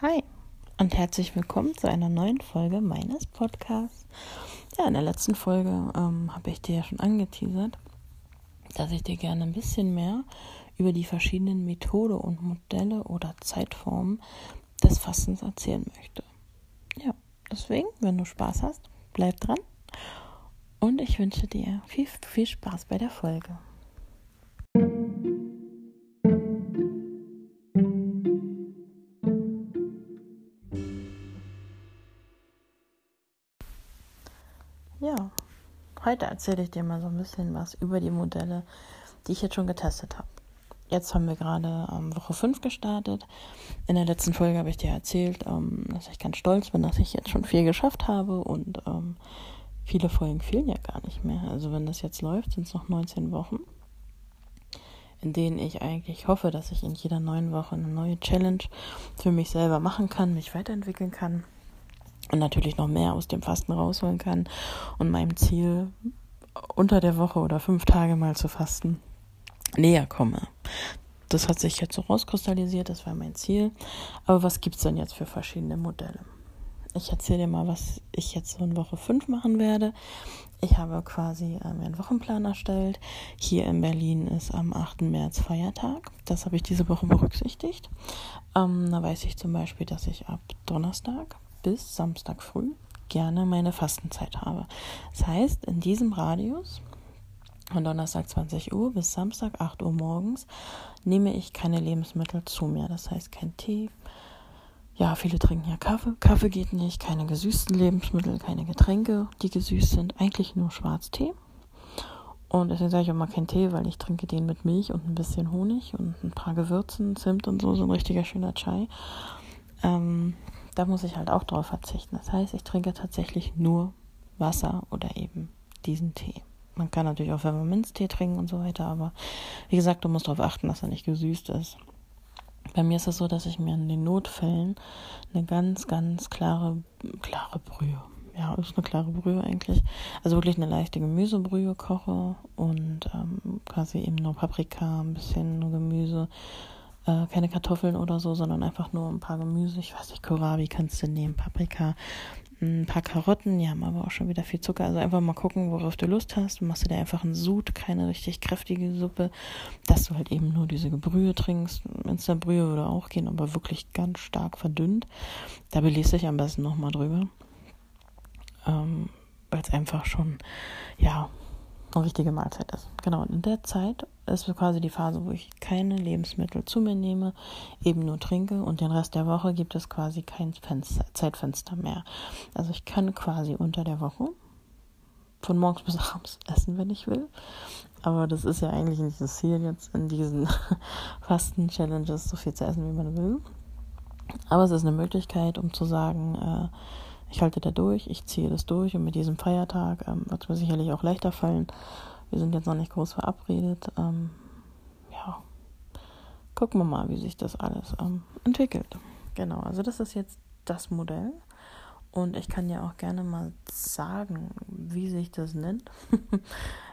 Hi und herzlich willkommen zu einer neuen Folge meines Podcasts. Ja, in der letzten Folge ähm, habe ich dir ja schon angeteasert, dass ich dir gerne ein bisschen mehr über die verschiedenen Methode und Modelle oder Zeitformen des Fastens erzählen möchte. Ja, deswegen, wenn du Spaß hast, bleib dran und ich wünsche dir viel, viel Spaß bei der Folge. Heute erzähle ich dir mal so ein bisschen was über die Modelle, die ich jetzt schon getestet habe. Jetzt haben wir gerade ähm, Woche 5 gestartet. In der letzten Folge habe ich dir erzählt, ähm, dass ich ganz stolz bin, dass ich jetzt schon viel geschafft habe und ähm, viele Folgen fehlen ja gar nicht mehr. Also wenn das jetzt läuft, sind es noch 19 Wochen, in denen ich eigentlich hoffe, dass ich in jeder neuen Woche eine neue Challenge für mich selber machen kann, mich weiterentwickeln kann und natürlich noch mehr aus dem Fasten rausholen kann und meinem Ziel unter der Woche oder fünf Tage mal zu fasten näher komme. Das hat sich jetzt so rauskristallisiert, das war mein Ziel. Aber was gibt es denn jetzt für verschiedene Modelle? Ich erzähle dir mal, was ich jetzt so in Woche 5 machen werde. Ich habe quasi ähm, einen Wochenplan erstellt. Hier in Berlin ist am 8. März Feiertag. Das habe ich diese Woche berücksichtigt. Ähm, da weiß ich zum Beispiel, dass ich ab Donnerstag bis Samstag früh gerne meine Fastenzeit habe. Das heißt, in diesem Radius von Donnerstag 20 Uhr bis Samstag 8 Uhr morgens nehme ich keine Lebensmittel zu mir. Das heißt kein Tee. Ja, viele trinken ja Kaffee. Kaffee geht nicht. Keine gesüßten Lebensmittel, keine Getränke, die gesüßt sind. Eigentlich nur Schwarztee. Und deswegen sage ich auch mal kein Tee, weil ich trinke den mit Milch und ein bisschen Honig und ein paar Gewürzen, Zimt und so, so ein richtiger schöner Chai. Ähm, da muss ich halt auch drauf verzichten. Das heißt, ich trinke tatsächlich nur Wasser oder eben diesen Tee. Man kann natürlich auch Pfefferminztee trinken und so weiter, aber wie gesagt, du musst darauf achten, dass er nicht gesüßt ist. Bei mir ist es so, dass ich mir in den Notfällen eine ganz, ganz klare, klare Brühe, ja, ist eine klare Brühe eigentlich, also wirklich eine leichte Gemüsebrühe koche und ähm, quasi eben nur Paprika, ein bisschen nur Gemüse, äh, keine Kartoffeln oder so, sondern einfach nur ein paar Gemüse. Ich weiß nicht, Kohlrabi kannst du nehmen, Paprika, ein paar Karotten, die haben aber auch schon wieder viel Zucker. Also einfach mal gucken, worauf du Lust hast. Du machst dir einfach einen Sud, keine richtig kräftige Suppe, dass du halt eben nur diese Brühe trinkst. Brühe würde auch gehen, aber wirklich ganz stark verdünnt. Da belese ich am besten nochmal drüber. Ähm, Weil es einfach schon, ja, eine richtige Mahlzeit ist. Genau, und in der Zeit ist quasi die Phase, wo ich keine Lebensmittel zu mir nehme, eben nur trinke und den Rest der Woche gibt es quasi kein Fenster, Zeitfenster mehr. Also ich kann quasi unter der Woche von morgens bis abends essen, wenn ich will. Aber das ist ja eigentlich nicht das Ziel jetzt in diesen Fasten-Challenges, so viel zu essen, wie man will. Aber es ist eine Möglichkeit, um zu sagen, äh, ich halte da durch, ich ziehe das durch und mit diesem Feiertag ähm, wird es mir sicherlich auch leichter fallen. Wir sind jetzt noch nicht groß verabredet. Ähm, ja, gucken wir mal, wie sich das alles ähm, entwickelt. Genau, also das ist jetzt das Modell. Und ich kann ja auch gerne mal sagen, wie sich das nennt.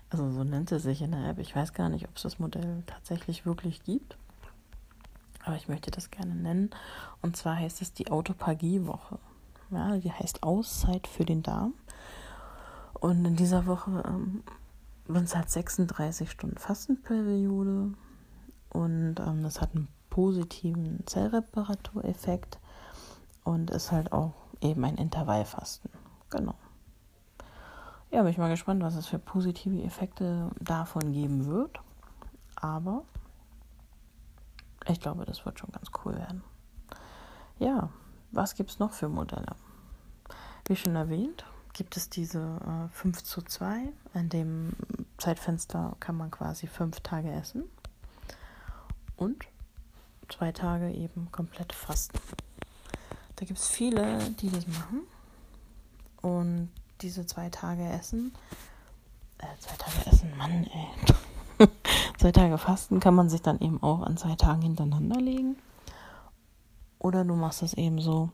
also so nennt es sich in der App. Ich weiß gar nicht, ob es das Modell tatsächlich wirklich gibt. Aber ich möchte das gerne nennen. Und zwar heißt es die Autophagie-Woche. Ja, die heißt Auszeit für den Darm. Und in dieser Woche ähm, sind es halt 36 Stunden Fastenperiode. Und ähm, das hat einen positiven Zellreparatureffekt und ist halt auch eben ein Intervallfasten. Genau. Ja, bin ich mal gespannt, was es für positive Effekte davon geben wird. Aber ich glaube, das wird schon ganz cool werden. Ja, was gibt es noch für Modelle? Wie schon erwähnt, gibt es diese äh, 5 zu 2. In dem Zeitfenster kann man quasi fünf Tage essen und zwei Tage eben komplett fasten. Da gibt es viele, die das machen und diese zwei Tage essen, äh, zwei Tage essen, Mann, ey. zwei Tage fasten kann man sich dann eben auch an zwei Tagen hintereinander legen. Oder du machst es eben so,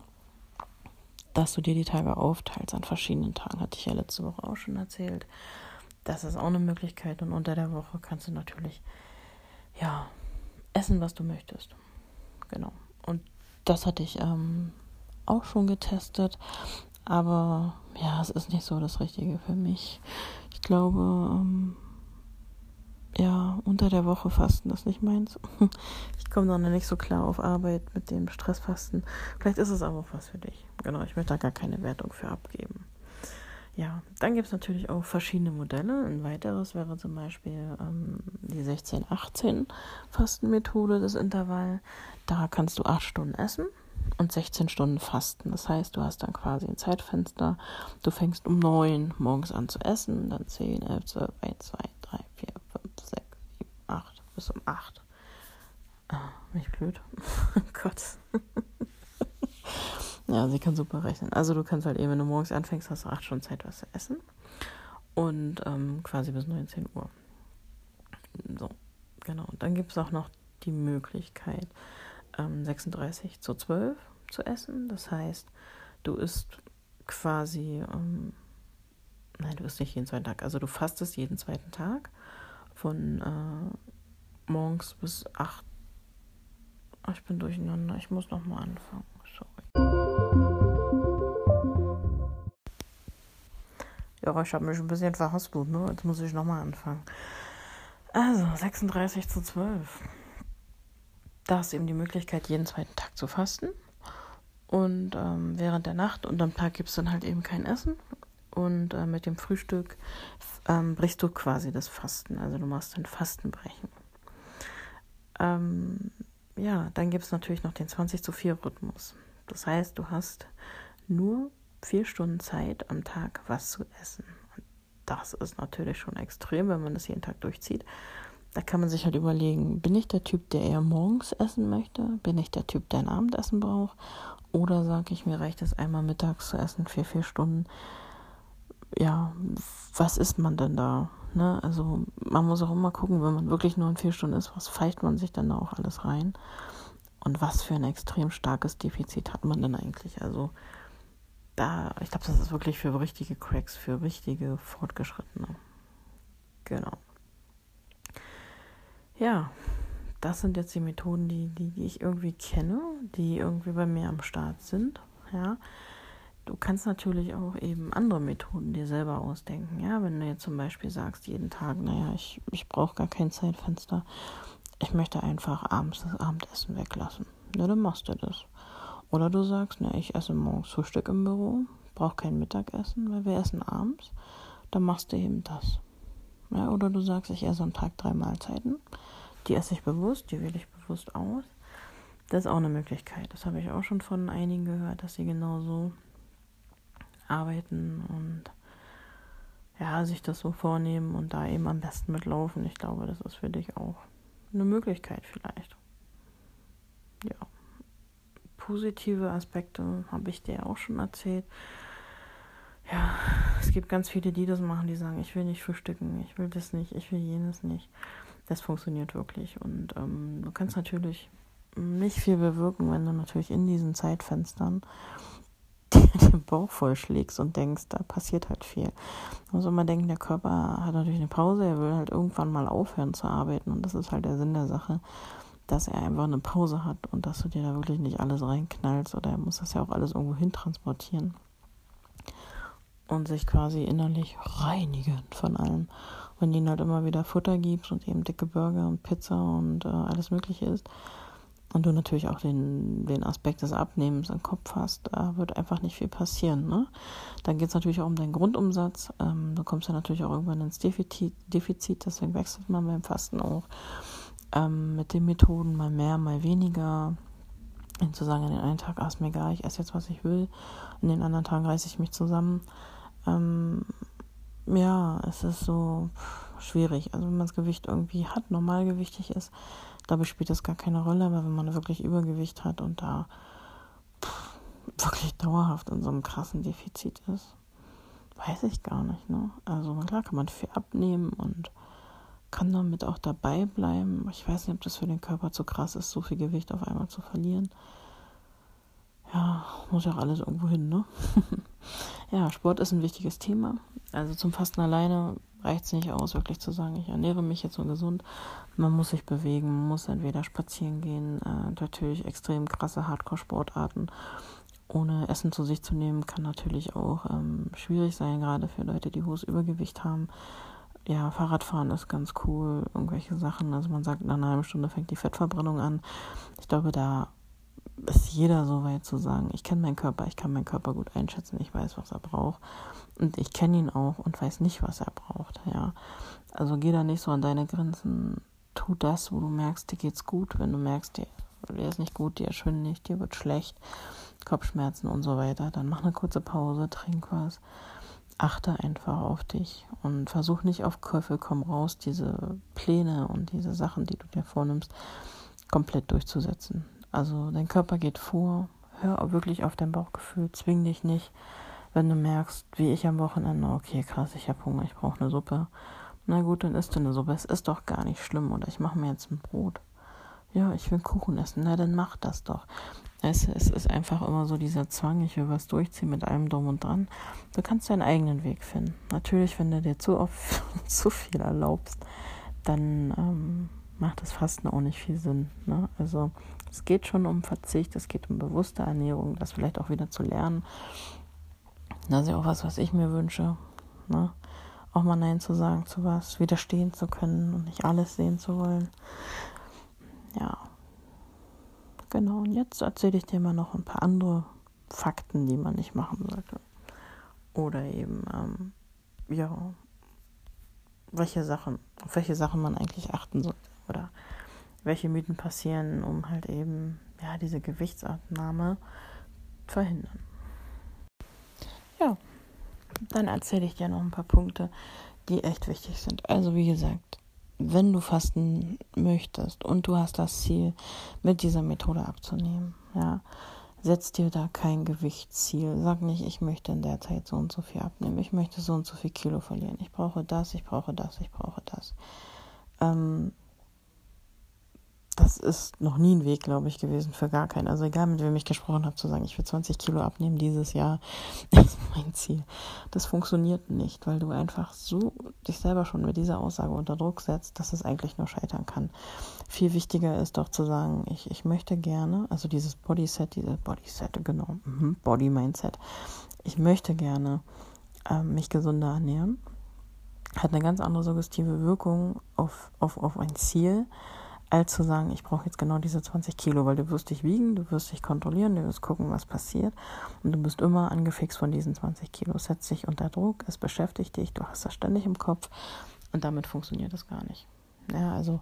dass du dir die Tage aufteilst an verschiedenen Tagen. Hatte ich ja letzte Woche auch schon erzählt. Das ist auch eine Möglichkeit. Und unter der Woche kannst du natürlich, ja, essen, was du möchtest. Genau. Und das hatte ich ähm, auch schon getestet, aber ja, es ist nicht so das Richtige für mich. Ich glaube, ähm, ja, unter der Woche fasten ist nicht meins. Ich komme dann nicht so klar auf Arbeit mit dem Stressfasten. Vielleicht ist es aber auch was für dich. Genau, ich möchte da gar keine Wertung für abgeben. Ja, dann gibt es natürlich auch verschiedene Modelle. Ein weiteres wäre zum Beispiel ähm, die 16-18 Fastenmethode, das Intervall. Da kannst du 8 Stunden essen und 16 Stunden fasten. Das heißt, du hast dann quasi ein Zeitfenster. Du fängst um 9 morgens an zu essen, dann 10, 11, 12, 1, 2, 3, 4, 5, 6, 7, 8 bis um 8. Ah, mich blöd. oh Gott. ja, sie kann super rechnen. Also du kannst halt eben, wenn du morgens anfängst, hast du 8 Stunden Zeit, was zu essen. Und ähm, quasi bis 19 Uhr. So, genau. Und dann gibt es auch noch die Möglichkeit, ähm, 36 zu 12 zu essen. Das heißt, du isst quasi, ähm, nein, du isst nicht jeden zweiten Tag, also du fastest jeden zweiten Tag von äh, morgens bis 8. Oh, ich bin durcheinander, ich muss nochmal anfangen. Sorry. Ja, ich habe mich ein bisschen verhaspelt, ne? Jetzt muss ich nochmal anfangen. Also, 36 zu 12 da hast du eben die Möglichkeit, jeden zweiten Tag zu fasten. Und ähm, während der Nacht und am Tag gibt es dann halt eben kein Essen. Und äh, mit dem Frühstück ähm, brichst du quasi das Fasten. Also du machst ein Fastenbrechen. Ähm, ja, dann gibt es natürlich noch den 20 zu 4 Rhythmus. Das heißt, du hast nur vier Stunden Zeit am Tag, was zu essen. Und das ist natürlich schon extrem, wenn man das jeden Tag durchzieht da kann man sich halt überlegen, bin ich der Typ, der eher morgens essen möchte? Bin ich der Typ, der ein Abendessen braucht? Oder sage ich, mir reicht es einmal mittags zu essen, vier, vier Stunden. Ja, was isst man denn da? Ne? Also man muss auch immer gucken, wenn man wirklich nur in vier Stunden ist, was pfeift man sich dann da auch alles rein? Und was für ein extrem starkes Defizit hat man denn eigentlich? Also da, ich glaube, das ist wirklich für richtige Cracks, für richtige Fortgeschrittene. Genau ja, das sind jetzt die Methoden, die, die, die ich irgendwie kenne, die irgendwie bei mir am Start sind. Ja. Du kannst natürlich auch eben andere Methoden dir selber ausdenken. Ja, wenn du jetzt zum Beispiel sagst, jeden Tag, naja, ich, ich brauche gar kein Zeitfenster. Ich möchte einfach abends das Abendessen weglassen. Ja, dann machst du das. Oder du sagst, na, ich esse morgens Frühstück im Büro, brauche kein Mittagessen, weil wir essen abends. Dann machst du eben das. Ja, oder du sagst, ich esse am Tag drei Mahlzeiten die esse ich bewusst, die wähle ich bewusst aus. Das ist auch eine Möglichkeit. Das habe ich auch schon von einigen gehört, dass sie genauso arbeiten und ja, sich das so vornehmen und da eben am besten mitlaufen. Ich glaube, das ist für dich auch eine Möglichkeit vielleicht. Ja. Positive Aspekte habe ich dir auch schon erzählt. Ja, es gibt ganz viele, die das machen, die sagen, ich will nicht frühstücken, ich will das nicht, ich will jenes nicht das funktioniert wirklich. Und ähm, du kannst natürlich nicht viel bewirken, wenn du natürlich in diesen Zeitfenstern den Bauch vollschlägst und denkst, da passiert halt viel. Man muss immer denken, der Körper hat natürlich eine Pause, er will halt irgendwann mal aufhören zu arbeiten und das ist halt der Sinn der Sache, dass er einfach eine Pause hat und dass du dir da wirklich nicht alles reinknallst oder er muss das ja auch alles irgendwo hin transportieren und sich quasi innerlich reinigen von allem wenn du ihnen halt immer wieder Futter gibst und eben dicke Burger und Pizza und äh, alles Mögliche ist und du natürlich auch den, den Aspekt des Abnehmens im Kopf hast, da wird einfach nicht viel passieren. Ne? Dann geht es natürlich auch um deinen Grundumsatz. Ähm, du kommst ja natürlich auch irgendwann ins Defizit, Defizit deswegen wechselt man beim Fasten auch ähm, mit den Methoden mal mehr, mal weniger. Und zu sagen, an den einen Tag, ach, ist mir egal, ich esse jetzt, was ich will, an den anderen Tagen reiße ich mich zusammen. Ähm, ja, es ist so schwierig. Also wenn man das Gewicht irgendwie hat, normalgewichtig ist, dabei spielt das gar keine Rolle, aber wenn man wirklich Übergewicht hat und da pff, wirklich dauerhaft in so einem krassen Defizit ist, weiß ich gar nicht. Ne? Also klar kann man viel abnehmen und kann damit auch dabei bleiben. Ich weiß nicht, ob das für den Körper zu krass ist, so viel Gewicht auf einmal zu verlieren. Ja, muss ja auch alles irgendwo hin, ne? ja, Sport ist ein wichtiges Thema. Also zum Fasten alleine reicht es nicht aus, wirklich zu sagen, ich ernähre mich jetzt so gesund. Man muss sich bewegen, man muss entweder spazieren gehen, äh, natürlich extrem krasse Hardcore-Sportarten ohne Essen zu sich zu nehmen, kann natürlich auch ähm, schwierig sein, gerade für Leute, die hohes Übergewicht haben. Ja, Fahrradfahren ist ganz cool, irgendwelche Sachen. Also man sagt, nach einer halben Stunde fängt die Fettverbrennung an. Ich glaube, da ist jeder so weit zu sagen, ich kenne meinen Körper, ich kann meinen Körper gut einschätzen, ich weiß, was er braucht. Und ich kenne ihn auch und weiß nicht, was er braucht. Ja. Also geh da nicht so an deine Grenzen. Tu das, wo du merkst, dir geht's gut. Wenn du merkst, dir, dir ist nicht gut, dir ist schwindig, dir wird schlecht, Kopfschmerzen und so weiter, dann mach eine kurze Pause, trink was. Achte einfach auf dich und versuch nicht auf Käufe komm raus, diese Pläne und diese Sachen, die du dir vornimmst, komplett durchzusetzen. Also dein Körper geht vor, hör wirklich auf dein Bauchgefühl, zwing dich nicht, wenn du merkst, wie ich am Wochenende, okay, krass, ich habe Hunger, ich brauche eine Suppe. Na gut, dann isst du eine Suppe. Es ist doch gar nicht schlimm. Oder ich mache mir jetzt ein Brot. Ja, ich will Kuchen essen. Na, dann mach das doch. Es, es ist einfach immer so dieser Zwang, ich will was durchziehen mit allem drum und dran. Du kannst deinen eigenen Weg finden. Natürlich, wenn du dir zu oft zu viel erlaubst, dann ähm, macht das Fasten auch nicht viel Sinn. Ne? Also es geht schon um Verzicht, es geht um bewusste Ernährung, das vielleicht auch wieder zu lernen. Das ist ja auch was, was ich mir wünsche. Ne? Auch mal Nein zu sagen zu was, widerstehen zu können und nicht alles sehen zu wollen. Ja. Genau, und jetzt erzähle ich dir mal noch ein paar andere Fakten, die man nicht machen sollte. Oder eben, ähm, ja, welche Sachen, auf welche Sachen man eigentlich achten sollte. Oder welche Mythen passieren, um halt eben, ja, diese Gewichtsabnahme verhindern. Ja, dann erzähle ich dir noch ein paar Punkte, die echt wichtig sind. Also wie gesagt, wenn du fasten möchtest und du hast das Ziel, mit dieser Methode abzunehmen, ja, setz dir da kein Gewichtsziel. Sag nicht, ich möchte in der Zeit so und so viel abnehmen, ich möchte so und so viel Kilo verlieren. Ich brauche das, ich brauche das, ich brauche das. Ähm, das ist noch nie ein Weg, glaube ich, gewesen für gar keinen. Also egal, mit wem ich gesprochen habe, zu sagen, ich will 20 Kilo abnehmen dieses Jahr, ist mein Ziel. Das funktioniert nicht, weil du einfach so dich selber schon mit dieser Aussage unter Druck setzt, dass es eigentlich nur scheitern kann. Viel wichtiger ist doch zu sagen, ich, ich möchte gerne, also dieses Bodyset, diese Bodyset, genau, mhm, Body Mindset, ich möchte gerne äh, mich gesunder ernähren. Hat eine ganz andere suggestive Wirkung auf, auf, auf ein Ziel als zu sagen, ich brauche jetzt genau diese 20 Kilo, weil du wirst dich wiegen, du wirst dich kontrollieren, du wirst gucken, was passiert und du bist immer angefixt von diesen 20 Kilo. Es setzt dich unter Druck, es beschäftigt dich, du hast das ständig im Kopf und damit funktioniert es gar nicht. Ja, also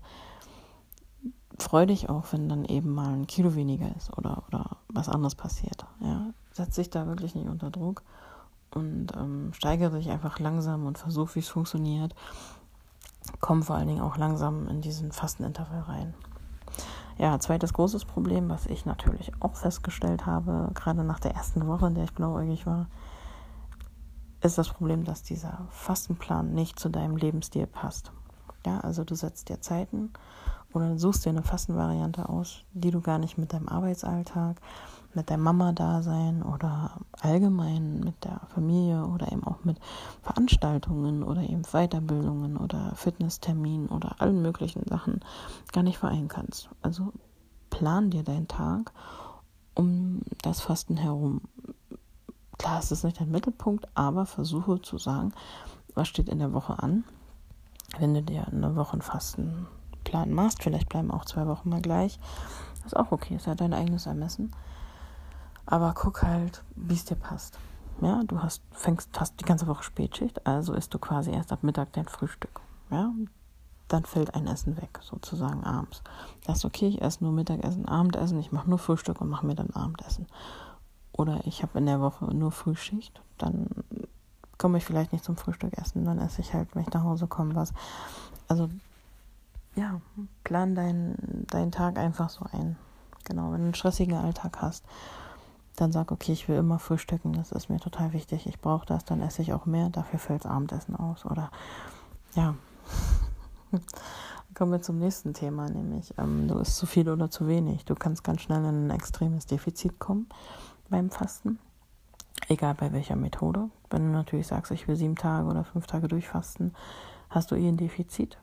freu dich auch, wenn dann eben mal ein Kilo weniger ist oder, oder was anderes passiert. Ja, setz dich da wirklich nicht unter Druck und ähm, steigere dich einfach langsam und versuch, wie es funktioniert kommen vor allen Dingen auch langsam in diesen Fastenintervall rein. Ja, zweites großes Problem, was ich natürlich auch festgestellt habe, gerade nach der ersten Woche, in der ich blauäugig war, ist das Problem, dass dieser Fastenplan nicht zu deinem Lebensstil passt. Ja, also du setzt dir Zeiten oder suchst dir eine Fastenvariante aus, die du gar nicht mit deinem Arbeitsalltag, mit der Mama-Dasein oder allgemein mit der Familie oder eben auch mit Veranstaltungen oder eben Weiterbildungen oder Fitnessterminen oder allen möglichen Sachen gar nicht vereinen kannst. Also plan dir deinen Tag um das Fasten herum. Klar, es ist nicht dein Mittelpunkt, aber versuche zu sagen, was steht in der Woche an. Wenn du dir eine Wochenfastenplan machst, vielleicht bleiben auch zwei Wochen mal gleich, ist auch okay, ist ja dein eigenes Ermessen. Aber guck halt, wie es dir passt. Ja, du hast, fängst, hast die ganze Woche Spätschicht, also isst du quasi erst ab Mittag dein Frühstück. Ja, dann fällt ein Essen weg, sozusagen abends. Das ist okay, ich esse nur Mittagessen, Abendessen, ich mache nur Frühstück und mache mir dann Abendessen. Oder ich habe in der Woche nur Frühschicht, dann komme ich vielleicht nicht zum Frühstück essen, dann esse ich halt, wenn ich nach Hause komme, was. Also, ja, plan deinen dein Tag einfach so ein. Genau, wenn du einen stressigen Alltag hast dann sag, okay, ich will immer frühstücken, das ist mir total wichtig, ich brauche das, dann esse ich auch mehr, dafür fällt Abendessen aus. Oder ja, kommen wir zum nächsten Thema, nämlich ähm, du isst zu viel oder zu wenig. Du kannst ganz schnell in ein extremes Defizit kommen beim Fasten. Egal bei welcher Methode. Wenn du natürlich sagst, ich will sieben Tage oder fünf Tage durchfasten, hast du eh ein Defizit.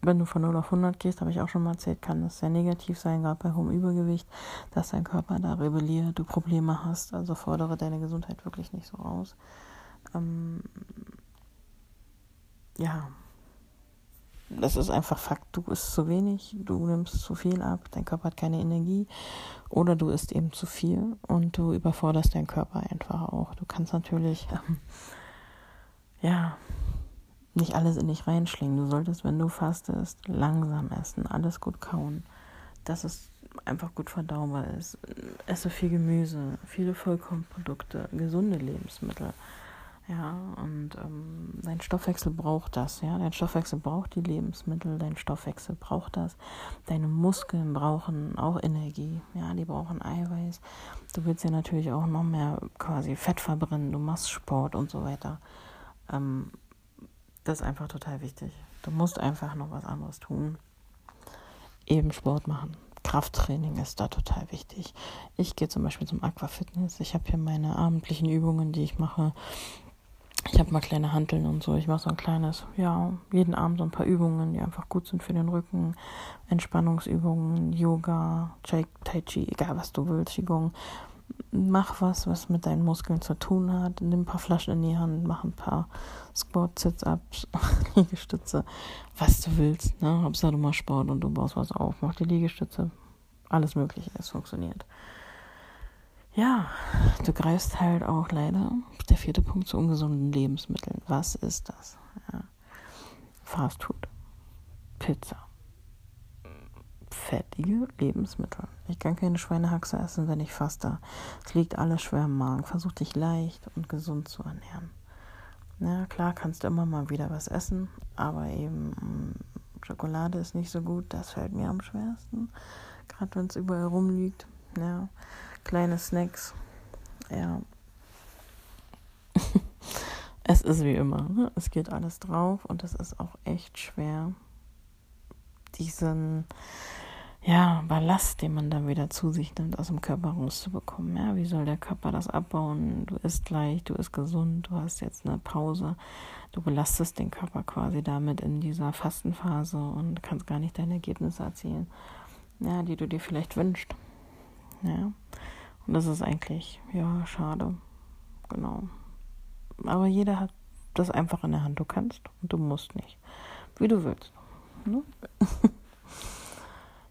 Wenn du von 0 auf 100 gehst, habe ich auch schon mal erzählt, kann das sehr negativ sein, gerade bei hohem Übergewicht, dass dein Körper da rebelliert, du Probleme hast. Also fordere deine Gesundheit wirklich nicht so raus. Ähm, ja, das ist einfach Fakt. Du isst zu wenig, du nimmst zu viel ab, dein Körper hat keine Energie oder du isst eben zu viel und du überforderst deinen Körper einfach auch. Du kannst natürlich, ähm, ja, nicht alles in dich reinschlingen. Du solltest, wenn du fastest, langsam essen, alles gut kauen, dass es einfach gut verdaubar ist. Esse viel Gemüse, viele Vollkornprodukte, gesunde Lebensmittel. Ja, und ähm, dein Stoffwechsel braucht das, ja. Dein Stoffwechsel braucht die Lebensmittel, dein Stoffwechsel braucht das. Deine Muskeln brauchen auch Energie, ja, die brauchen Eiweiß. Du willst ja natürlich auch noch mehr quasi Fett verbrennen, du machst Sport und so weiter. Ähm, das ist einfach total wichtig. Du musst einfach noch was anderes tun. Eben Sport machen. Krafttraining ist da total wichtig. Ich gehe zum Beispiel zum Aquafitness. Ich habe hier meine abendlichen Übungen, die ich mache. Ich habe mal kleine Hanteln und so. Ich mache so ein kleines, ja, jeden Abend so ein paar Übungen, die einfach gut sind für den Rücken. Entspannungsübungen, Yoga, Tai Chi, egal was du willst, Qigong. Mach was, was mit deinen Muskeln zu tun hat. Nimm ein paar Flaschen in die Hand, mach ein paar Squat, Sit-Ups, Liegestütze, was du willst. Ne? Hauptsache du machst Sport und du baust was auf. Mach die Liegestütze. Alles Mögliche, es funktioniert ja, du greifst halt auch leider, der vierte Punkt, zu ungesunden Lebensmitteln. Was ist das? Ja. Fast Food, Pizza, fettige Lebensmittel. Ich kann keine Schweinehaxe essen, wenn ich faste. Es liegt alles schwer im Magen. Versuch dich leicht und gesund zu ernähren. Ja, klar kannst du immer mal wieder was essen, aber eben mm, Schokolade ist nicht so gut. Das fällt mir am schwersten. Gerade wenn es überall rumliegt. Ja kleine Snacks. Ja. es ist wie immer. Ne? Es geht alles drauf und es ist auch echt schwer, diesen ja, Ballast, den man dann wieder zu sich nimmt, aus dem Körper rauszubekommen. Ja, wie soll der Körper das abbauen? Du isst leicht, du isst gesund, du hast jetzt eine Pause. Du belastest den Körper quasi damit in dieser Fastenphase und kannst gar nicht deine Ergebnisse erzielen, ja, die du dir vielleicht wünschst. Ja. Und das ist eigentlich, ja, schade. Genau. Aber jeder hat das einfach in der Hand. Du kannst und du musst nicht. Wie du willst. Ne?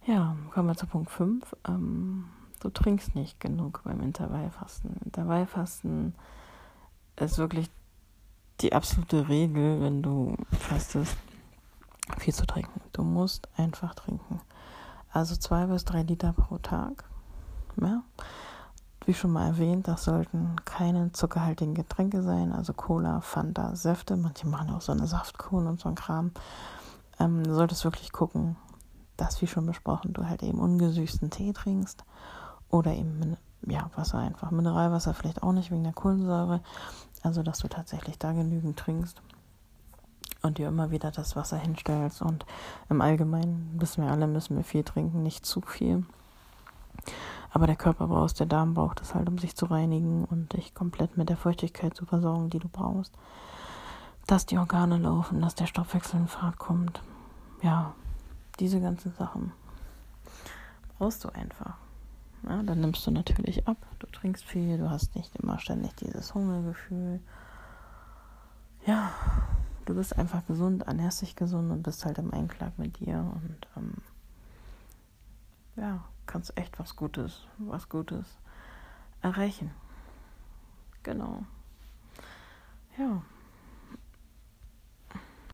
ja, kommen wir zu Punkt 5. Ähm, du trinkst nicht genug beim Intervallfasten. Intervallfasten ist wirklich die absolute Regel, wenn du fastest, viel zu trinken. Du musst einfach trinken. Also zwei bis drei Liter pro Tag. Ja? Wie schon mal erwähnt, das sollten keine zuckerhaltigen Getränke sein, also Cola, Fanta, Säfte. Manche machen auch so eine Saftkuchen und so ein Kram. Ähm, du solltest wirklich gucken, dass, wie schon besprochen, du halt eben ungesüßten Tee trinkst oder eben ja, Wasser einfach. Mineralwasser vielleicht auch nicht wegen der Kohlensäure. Also, dass du tatsächlich da genügend trinkst und dir immer wieder das Wasser hinstellst. Und im Allgemeinen wissen wir alle, müssen wir viel trinken, nicht zu viel. Aber der Körper braucht, der Darm braucht es halt, um sich zu reinigen und dich komplett mit der Feuchtigkeit zu versorgen, die du brauchst. Dass die Organe laufen, dass der Stoffwechsel in Fahrt kommt. Ja, diese ganzen Sachen brauchst du einfach. Ja, dann nimmst du natürlich ab, du trinkst viel, du hast nicht immer ständig dieses Hungergefühl. Ja, du bist einfach gesund, ernährst dich gesund und bist halt im Einklang mit dir und ähm, ja, kannst echt was Gutes, was Gutes erreichen. Genau. Ja.